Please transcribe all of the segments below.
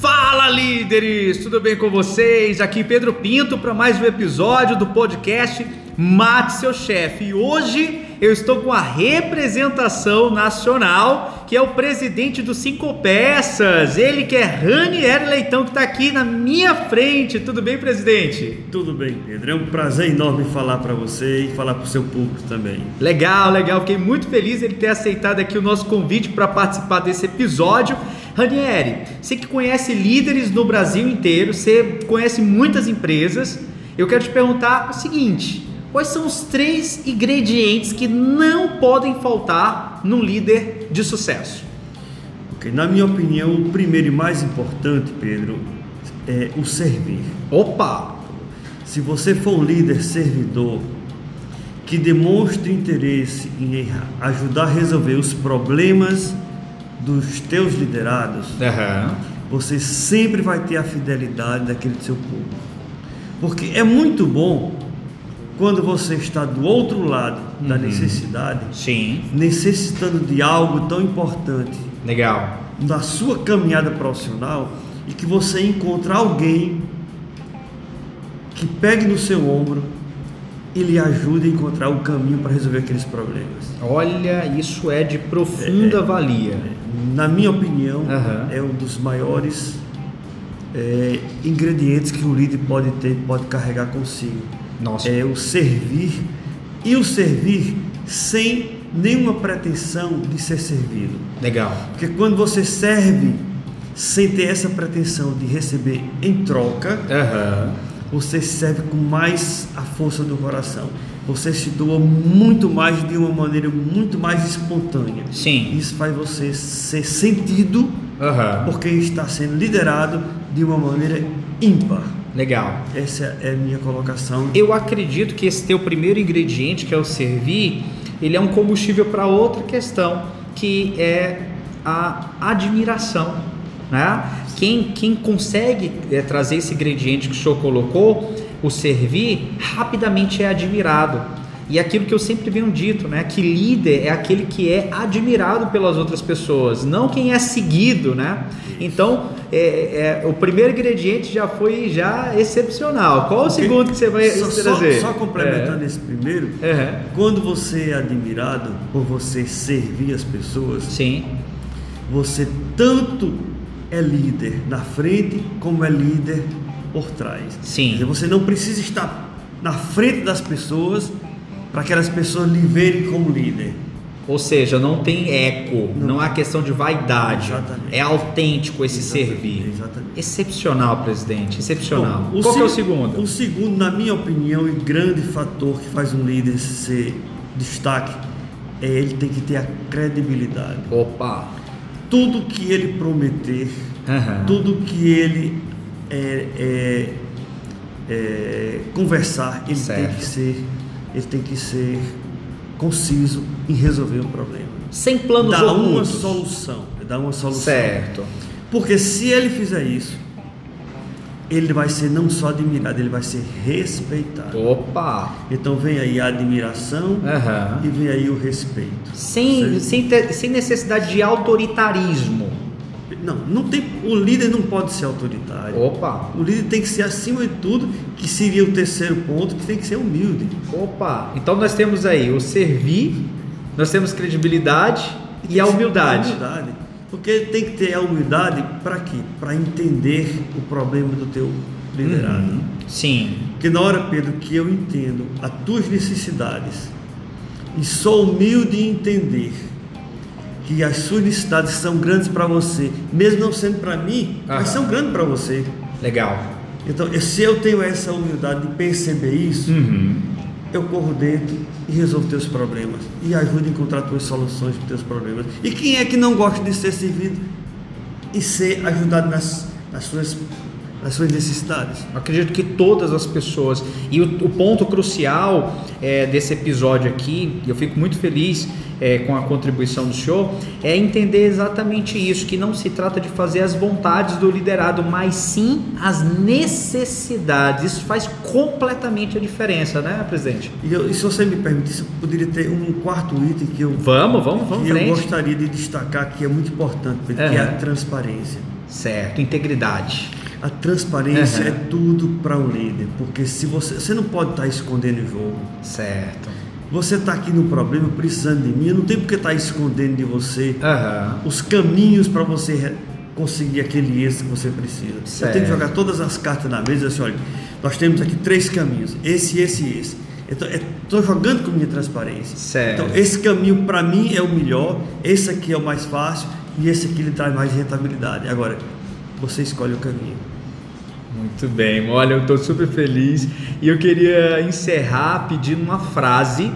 Fala líderes, tudo bem com vocês? Aqui Pedro Pinto para mais um episódio do podcast Mate seu chefe. E hoje eu estou com a representação nacional, que é o presidente do Cinco Peças, ele que é Ranier Leitão, que está aqui na minha frente. Tudo bem, presidente? Tudo bem, Pedro. É um prazer enorme falar para você e falar para o seu público também. Legal, legal. Fiquei muito feliz ele ter aceitado aqui o nosso convite para participar desse episódio. Ranieri, você que conhece líderes no Brasil inteiro, você conhece muitas empresas, eu quero te perguntar o seguinte: quais são os três ingredientes que não podem faltar num líder de sucesso? Okay, na minha opinião, o primeiro e mais importante, Pedro, é o servir. Opa! Se você for um líder servidor que demonstre interesse em ajudar a resolver os problemas dos teus liderados, uhum. você sempre vai ter a fidelidade daquele seu povo. Porque é muito bom quando você está do outro lado da uhum. necessidade, Sim. necessitando de algo tão importante. Legal. Na sua caminhada profissional e que você encontra alguém que pegue no seu ombro e lhe ajude a encontrar o caminho para resolver aqueles problemas. Olha, isso é de profunda é, valia. É, na minha opinião, uhum. é um dos maiores é, ingredientes que o líder pode ter, pode carregar consigo. Nossa. É o servir e o servir sem nenhuma pretensão de ser servido. Legal. Porque quando você serve sem ter essa pretensão de receber em troca, uhum. você serve com mais a força do coração você se doa muito mais de uma maneira muito mais espontânea. Sim. Isso faz você ser sentido uhum. porque está sendo liderado de uma maneira ímpar. Legal. Essa é a minha colocação. Eu acredito que esse teu primeiro ingrediente, que é o servir, ele é um combustível para outra questão, que é a admiração. Né? Quem, quem consegue é, trazer esse ingrediente que o senhor colocou o servir, rapidamente é admirado. E aquilo que eu sempre venho dito, né, que líder é aquele que é admirado pelas outras pessoas, não quem é seguido, né? Então, é, é, o primeiro ingrediente já foi já excepcional. Qual o segundo que você vai só, trazer? Só, só complementando é. esse primeiro, uhum. quando você é admirado por você servir as pessoas, sim, você tanto é líder na frente como é líder por trás. Sim. Dizer, você não precisa estar na frente das pessoas para que aquelas pessoas lhe verem como líder. Ou seja, não tem eco, não, não há questão de vaidade. Exatamente. É autêntico esse exatamente, servir. Exatamente. Excepcional, presidente, excepcional. Bom, Qual se, é o segundo? O segundo, na minha opinião, e grande fator que faz um líder ser destaque é ele tem que ter a credibilidade. Opa! Tudo que ele prometer, uhum. tudo que ele é, é, é, conversar, ele certo. tem que ser, ele tem que ser conciso em resolver um problema. Sem planos Dar ocultos. uma solução, dar uma solução. Certo. Porque se ele fizer isso, ele vai ser não só admirado, ele vai ser respeitado. Opa! Então vem aí a admiração uhum. e vem aí o respeito. Sem, sem, ter, sem necessidade de autoritarismo. Não, não tem, o líder não pode ser autoritário. Opa! O líder tem que ser acima de tudo, que seria o terceiro ponto, que tem que ser humilde. Opa! Então nós temos aí o servir, nós temos credibilidade e, e a humildade. Humildade. Porque tem que ter a humildade para quê? Para entender o problema do teu liderado. Uhum. Sim. Porque na hora, Pedro, que eu entendo as tuas necessidades e sou humilde em entender que as suas necessidades são grandes para você, mesmo não sendo para mim, Aham. mas são grandes para você. Legal. Então, se eu tenho essa humildade de perceber isso, uhum. eu corro dentro e resolvo teus problemas e ajudo a encontrar tuas soluções para teus problemas. E quem é que não gosta de ser servido e ser ajudado nas, nas suas as suas necessidades. Acredito que todas as pessoas. E o, o ponto crucial é, desse episódio aqui, e eu fico muito feliz é, com a contribuição do senhor, é entender exatamente isso: que não se trata de fazer as vontades do liderado, mas sim as necessidades. Isso faz completamente a diferença, né, presidente? E, eu, e se você me permitisse, poderia ter um quarto item que eu. Vamos, vamos, vamos. Que eu gostaria de destacar que é muito importante, que é a transparência. Certo, integridade. A transparência uhum. é tudo para um líder, porque se você, você não pode estar tá escondendo o jogo. Certo. Você está aqui no problema precisando de mim, não tem porque estar tá escondendo de você uhum. os caminhos para você conseguir aquele êxito que você precisa. Certo. Eu tenho que jogar todas as cartas na mesa e assim, olha, nós temos aqui três caminhos, esse, esse e esse. Estou jogando com minha transparência. Certo. Então, esse caminho para mim é o melhor, esse aqui é o mais fácil e esse aqui ele traz mais rentabilidade. Agora, você escolhe o caminho. Muito bem, olha, eu estou super feliz e eu queria encerrar pedindo uma frase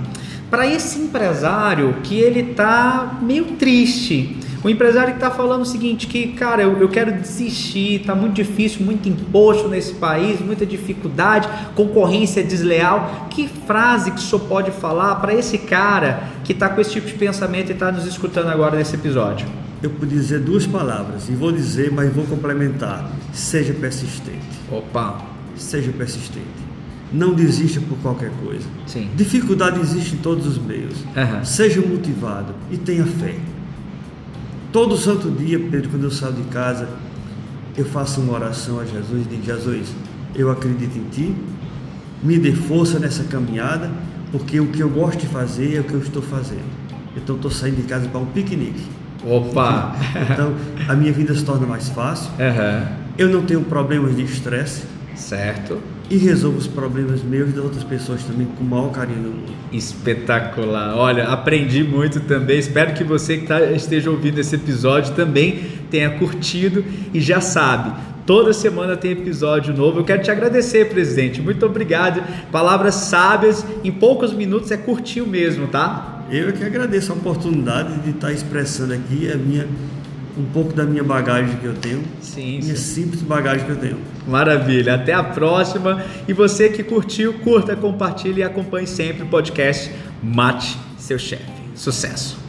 para esse empresário que ele tá meio triste. O empresário que está falando o seguinte, que cara, eu, eu quero desistir, está muito difícil, muito imposto nesse país, muita dificuldade, concorrência desleal. Que frase que senhor pode falar para esse cara que está com esse tipo de pensamento e está nos escutando agora nesse episódio? Eu podia dizer duas palavras, e vou dizer, mas vou complementar. Seja persistente. Opa! Seja persistente. Não desista por qualquer coisa. Sim. Dificuldade existe em todos os meios. Uhum. Seja motivado e tenha fé. Todo santo dia, Pedro, quando eu saio de casa, eu faço uma oração a Jesus e digo: Jesus, eu acredito em Ti, me dê força nessa caminhada, porque o que eu gosto de fazer é o que eu estou fazendo. Então, estou saindo de casa para um piquenique Opa! Então, a minha vida se torna mais fácil. Uhum. Eu não tenho problemas de estresse. Certo. E resolvo os problemas meus e das outras pessoas também com o maior carinho do mundo. Espetacular. Olha, aprendi muito também. Espero que você que tá, esteja ouvindo esse episódio também tenha curtido e já sabe. Toda semana tem episódio novo. Eu quero te agradecer, presidente. Muito obrigado. Palavras sábias, em poucos minutos é curtinho mesmo, tá? Eu é que agradeço a oportunidade de estar expressando aqui a minha um pouco da minha bagagem que eu tenho. Sim, minha sim. simples bagagem que eu tenho. Maravilha. Até a próxima. E você que curtiu, curta, compartilhe e acompanhe sempre o podcast Mate Seu Chefe. Sucesso!